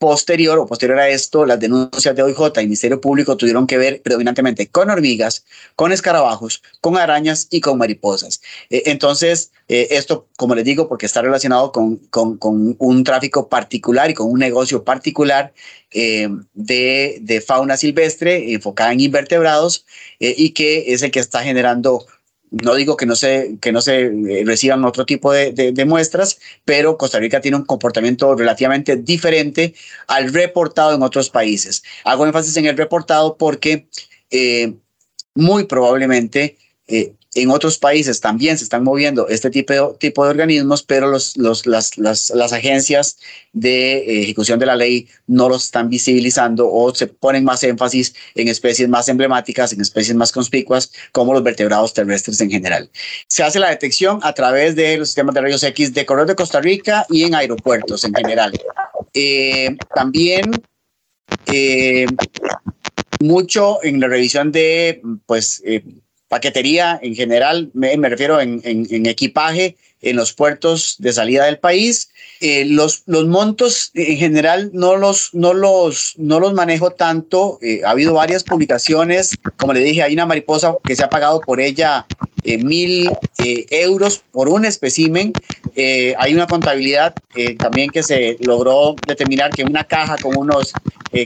Posterior o posterior a esto, las denuncias de OIJ y Ministerio Público tuvieron que ver predominantemente con hormigas, con escarabajos, con arañas y con mariposas. Eh, entonces, eh, esto, como les digo, porque está relacionado con, con, un tráfico particular y con un negocio particular eh, de, de, fauna silvestre enfocada en invertebrados y que es el que está generando no digo que no se, que no se eh, reciban otro tipo de, de, muestras, pero Costa Rica tiene un comportamiento relativamente diferente al reportado en otros países. Hago énfasis en el reportado porque eh, muy probablemente eh, en otros países también se están moviendo este tipo de, tipo de organismos, pero los, los, las, las, las, agencias de ejecución de la ley no los están visibilizando o se ponen más énfasis en especies más emblemáticas, en especies más conspicuas, como los vertebrados terrestres en general. Se hace la detección a través de los sistemas de rayos X de Correo de Costa Rica y en aeropuertos en general. Eh, también eh, mucho en la revisión de pues eh, paquetería en general, me, refiero en, equipaje en los puertos de salida del país. Eh, los, los montos en general no los, no los, no los manejo tanto. Eh, ha habido varias publicaciones. Como le dije, hay una mariposa que se ha pagado por ella eh, mil euros por un espécimen. hay una contabilidad también que se logró determinar que una caja con unos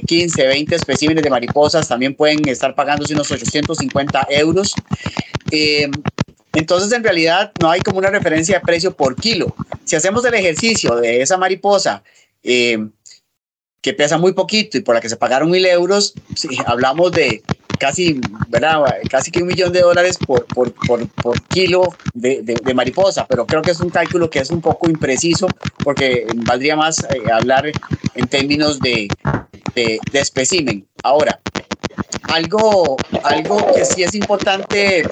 15, eh, 20 especímenes de mariposas también pueden estar pagándose unos 850 euros. Eh, entonces, en realidad, no hay como una referencia de precio por kilo. Si hacemos el ejercicio de esa mariposa, eh, que pesa muy poquito y por la que se pagaron mil euros, hablamos de casi, ¿verdad? casi que un millón de dólares por, por, por, por kilo de, de, mariposa, pero creo que es un cálculo que es un poco impreciso porque valdría más hablar en términos de, de, espécimen. Ahora, algo, algo que sí es importante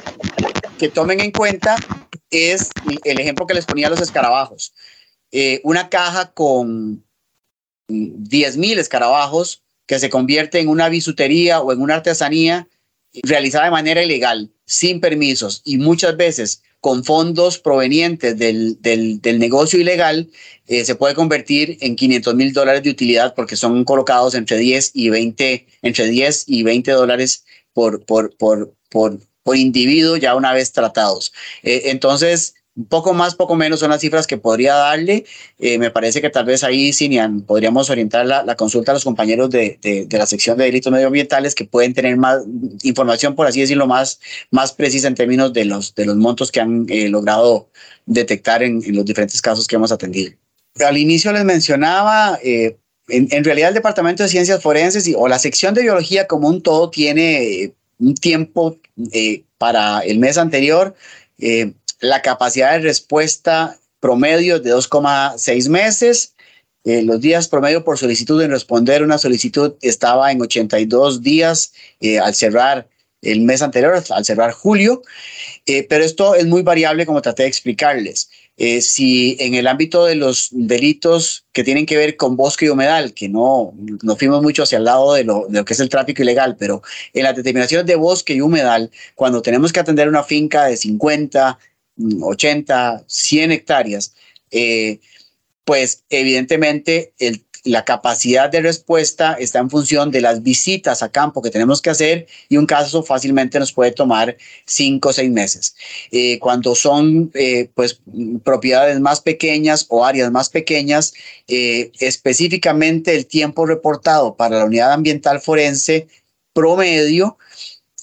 que tomen en cuenta es el ejemplo que les ponía los escarabajos. Eh, una caja con 10.000 escarabajos que se convierte en una bisutería o en una artesanía realizada de manera ilegal, sin permisos y muchas veces con fondos provenientes del, del, negocio ilegal, eh, se puede convertir en 500 mil dólares de utilidad porque son colocados entre 10 y 20, entre 10 y 20 dólares por, por, por, por individuo ya una vez tratados. Eh, entonces, poco más, poco menos son las cifras que podría darle. Eh, me parece que tal vez ahí, Sinian, podríamos orientar la, consulta a los compañeros de, de, la sección de delitos medioambientales que pueden tener más información, por así decirlo, más, más precisa en términos de los, de los montos que han eh, logrado detectar en, en, los diferentes casos que hemos atendido. Al inicio les mencionaba, eh, en, en, realidad el Departamento de Ciencias Forenses y, o la sección de biología como un todo tiene un tiempo para el mes anterior la capacidad de respuesta promedio de 2,6 meses. Eh, los días promedio por solicitud en responder una solicitud estaba en 82 días eh, al cerrar el mes anterior, al cerrar julio, eh, pero esto es muy variable como traté de explicarles. Si en el ámbito de los delitos que tienen que ver con bosque y humedal, que no nos fuimos mucho hacia el lado de lo, de lo que es el tráfico ilegal, pero en las determinaciones de bosque y humedal, cuando tenemos que atender una finca de 50, 80, 100 hectáreas, eh, pues evidentemente la capacidad de respuesta está en función de las visitas a campo que tenemos que hacer y un caso fácilmente nos puede tomar cinco o seis meses. Eh, cuando son eh, pues propiedades más pequeñas o áreas más pequeñas, específicamente el tiempo reportado para la unidad ambiental forense promedio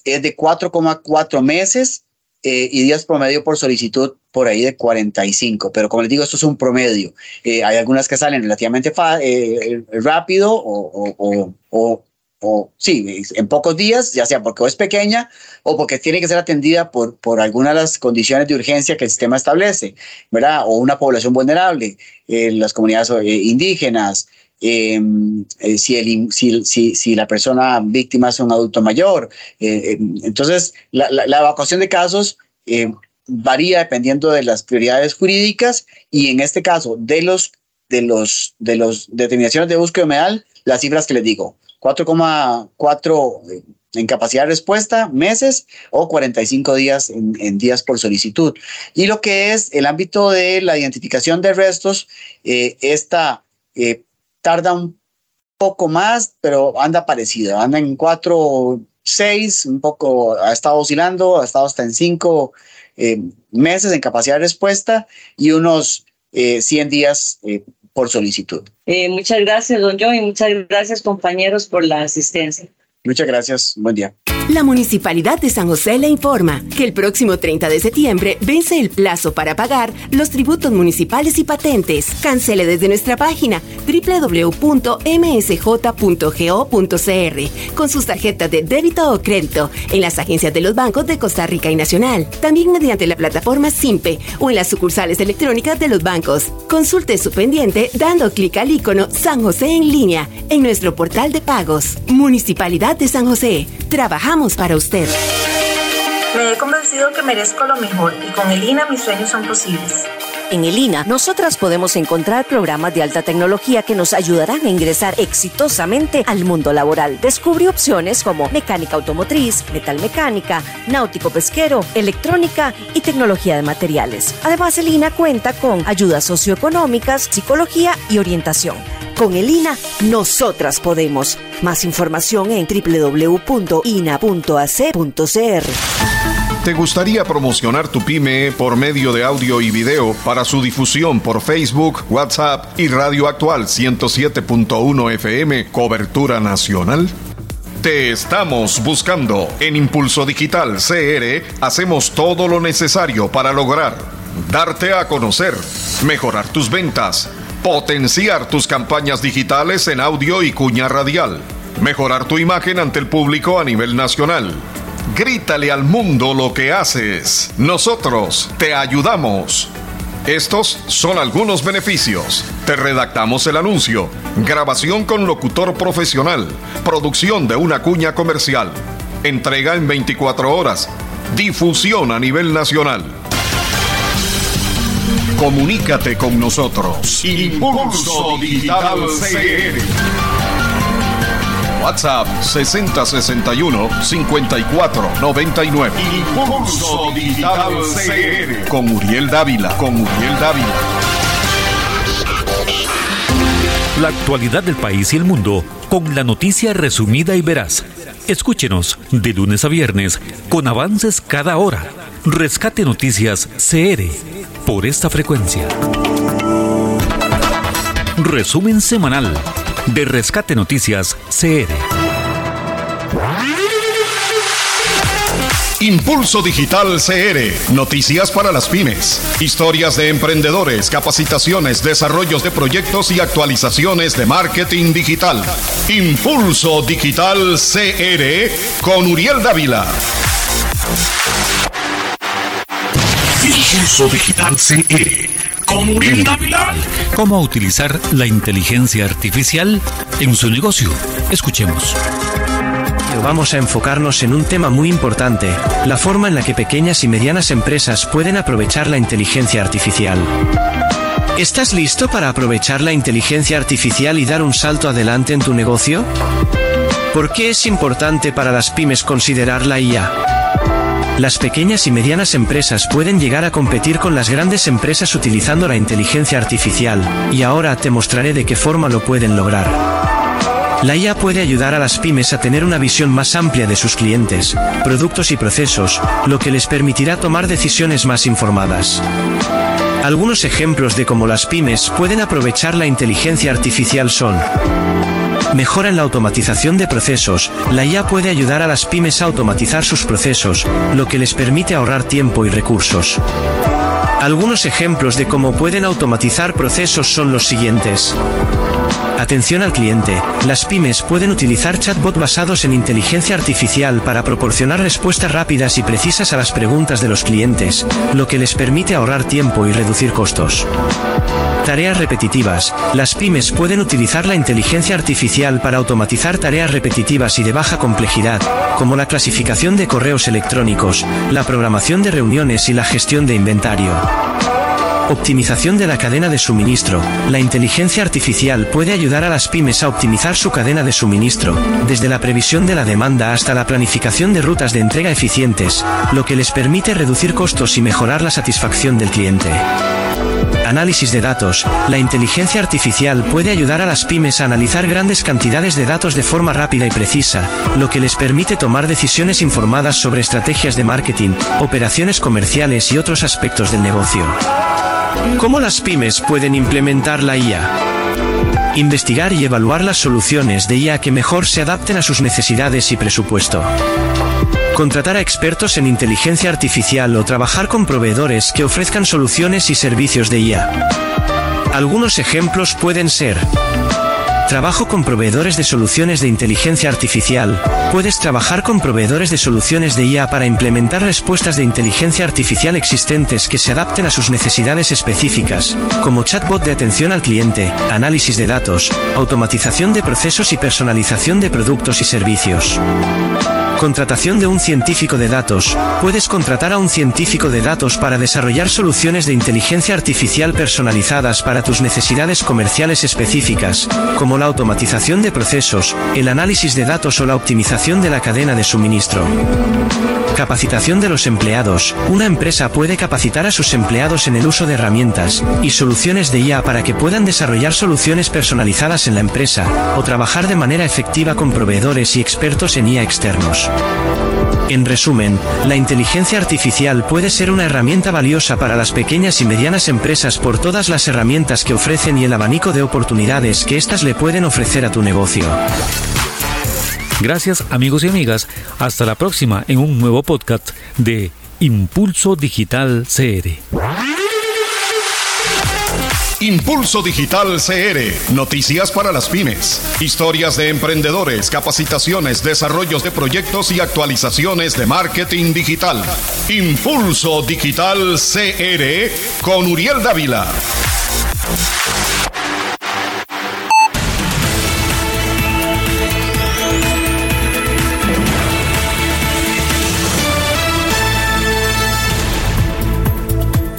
es de 4,4 meses eh, y días promedio por solicitud por ahí de 45. Pero como les digo, esto es un promedio. Eh, hay algunas que salen relativamente eh, rápido o, o, o, o, sí, en pocos días, ya sea porque es pequeña o porque tiene que ser atendida por, por algunas de las condiciones de urgencia que el sistema establece, ¿verdad? O una población vulnerable, las comunidades indígenas, Eh, si, el, si, si, si, la persona víctima es un adulto mayor. Eh, em, entonces, la, la, evacuación de casos em, varía dependiendo de las prioridades jurídicas y en este caso, de los de los de los determinaciones de búsqueda humedal, las cifras que les digo, 4,4 eh, en capacidad de respuesta, meses o 45 días en, en, días por solicitud. Y lo que es el ámbito de la identificación de restos, eh, esta eh, tarda un poco más, pero anda parecido, anda en cuatro, seis, un poco, ha estado oscilando, ha estado hasta en cinco eh, meses en capacidad de respuesta y unos eh, 100 días eh, por solicitud. Eh, muchas gracias, don Joe, y muchas gracias, compañeros, por la asistencia. Muchas gracias. Buen día. La Municipalidad de San José le informa que el próximo 30 de septiembre vence el plazo para pagar los tributos municipales y patentes. Cancele desde nuestra página www.msj.go.cr con sus tarjetas de débito o crédito en las agencias de los bancos de Costa Rica y Nacional. También mediante la plataforma SIMPE o en las sucursales electrónicas de los bancos. Consulte su pendiente dando clic al icono San José en línea en nuestro portal de pagos. Municipalidad de San José. Trabajamos para usted. Me he convencido que merezco lo mejor y con el INA mis sueños son posibles. En el INA, nosotras podemos encontrar programas de alta tecnología que nos ayudarán a ingresar exitosamente al mundo laboral. Descubre opciones como mecánica automotriz, metalmecánica, náutico pesquero, electrónica y tecnología de materiales. Además, el INA cuenta con ayudas socioeconómicas, psicología y orientación. Con el INA, nosotras podemos. Más información en www.ina.ac.cr. ¿Te gustaría promocionar tu pyme por medio de audio y video para su difusión por Facebook, WhatsApp y Radio Actual 107.1 FM, cobertura nacional? Te estamos buscando. En Impulso Digital CR hacemos todo lo necesario para lograr darte a conocer, mejorar tus ventas, Potenciar tus campañas digitales en audio y cuña radial. Mejorar tu imagen ante el público a nivel nacional. Grítale al mundo lo que haces. Nosotros te ayudamos. Estos son algunos beneficios. Te redactamos el anuncio, grabación con locutor profesional, producción de una cuña comercial, entrega en 24 horas, difusión a nivel nacional Comunícate con nosotros. Impulso Digital CR. WhatsApp 6061-5499. Impulso Digital CR con Uriel Dávila. Con Uriel Dávila. La actualidad del país y el mundo con la noticia resumida y veraz. Escúchenos de lunes a viernes con avances cada hora. Rescate Noticias CR por esta frecuencia. Resumen semanal de Rescate Noticias CR. Impulso Digital CR. Noticias para las pymes. Historias de emprendedores, capacitaciones, desarrollos de proyectos y actualizaciones de marketing digital. Impulso Digital CR con Uriel Dávila. Impulso Digital CR con Uriel. ¿Cómo utilizar la inteligencia artificial en su negocio? Escuchemos vamos a enfocarnos en un tema muy importante, la forma en la que pequeñas y medianas empresas pueden aprovechar la inteligencia artificial. ¿Estás listo para aprovechar la inteligencia artificial y dar un salto adelante en tu negocio? ¿Por qué es importante para las pymes considerar la IA? Las pequeñas y medianas empresas pueden llegar a competir con las grandes empresas utilizando la inteligencia artificial, y ahora te mostraré de qué forma lo pueden lograr. La IA puede ayudar a las pymes a tener una visión más amplia de sus clientes, productos y procesos, lo que les permitirá tomar decisiones más informadas. Algunos ejemplos de cómo las pymes pueden aprovechar la inteligencia artificial son Mejora en la automatización de procesos. La IA puede ayudar a las pymes a automatizar sus procesos, lo que les permite ahorrar tiempo y recursos. Algunos ejemplos de cómo pueden automatizar procesos son los siguientes. Atención al cliente. Las pymes pueden utilizar chatbot basados en inteligencia artificial para proporcionar respuestas rápidas y precisas a las preguntas de los clientes, lo que les permite ahorrar tiempo y reducir costos. Tareas repetitivas. Las pymes pueden utilizar la inteligencia artificial para automatizar tareas repetitivas y de baja complejidad, como la clasificación de correos electrónicos, la programación de reuniones y la gestión de inventario. Optimización de la cadena de suministro. La inteligencia artificial puede ayudar a las pymes a optimizar su cadena de suministro, desde la previsión de la demanda hasta la planificación de rutas de entrega eficientes, lo que les permite reducir costos y mejorar la satisfacción del cliente. Análisis de datos. La inteligencia artificial puede ayudar a las pymes a analizar grandes cantidades de datos de forma rápida y precisa, lo que les permite tomar decisiones informadas sobre estrategias de marketing, operaciones comerciales y otros aspectos del negocio. ¿Cómo las pymes pueden implementar la IA? Investigar y evaluar las soluciones de IA que mejor se adapten a sus necesidades y presupuesto. Contratar a expertos en inteligencia artificial o trabajar con proveedores que ofrezcan soluciones y servicios de IA. Algunos ejemplos pueden ser Trabajo con proveedores de soluciones de inteligencia artificial. Puedes trabajar con proveedores de soluciones de IA para implementar respuestas de inteligencia artificial existentes que se adapten a sus necesidades específicas, como chatbot de atención al cliente, análisis de datos, automatización de procesos y personalización de productos y servicios. Contratación de un científico de datos. Puedes contratar a un científico de datos para desarrollar soluciones de inteligencia artificial personalizadas para tus necesidades comerciales específicas, como la automatización de procesos, el análisis de datos o la optimización de la cadena de suministro. Capacitación de los empleados. Una empresa puede capacitar a sus empleados en el uso de herramientas y soluciones de IA para que puedan desarrollar soluciones personalizadas en la empresa o trabajar de manera efectiva con proveedores y expertos en IA externos. En resumen, la inteligencia artificial puede ser una herramienta valiosa para las pequeñas y medianas empresas por todas las herramientas que ofrecen y el abanico de oportunidades que éstas le pueden ofrecer a tu negocio. Gracias amigos y amigas, hasta la próxima en un nuevo podcast de Impulso Digital CR. Impulso Digital CR, noticias para las pymes, historias de emprendedores, capacitaciones, desarrollos de proyectos y actualizaciones de marketing digital. Impulso Digital CR con Uriel Dávila.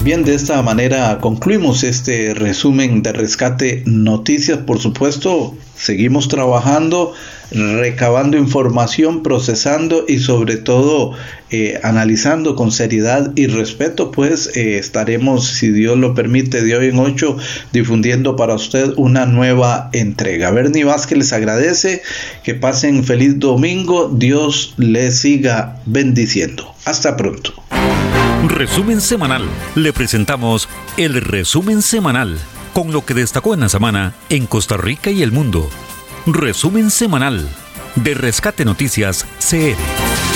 Bien, de esta manera concluimos este resumen de rescate noticias. Por supuesto, seguimos trabajando recabando información, procesando y sobre todo eh, analizando con seriedad y respeto, pues eh, estaremos, si Dios lo permite, de hoy en ocho difundiendo para usted una nueva entrega. Bernie Vázquez les agradece, que pasen feliz domingo, Dios les siga bendiciendo. Hasta pronto. Resumen semanal. Le presentamos el resumen semanal con lo que destacó en la semana en Costa Rica y el mundo. Resumen semanal de Rescate Noticias CR.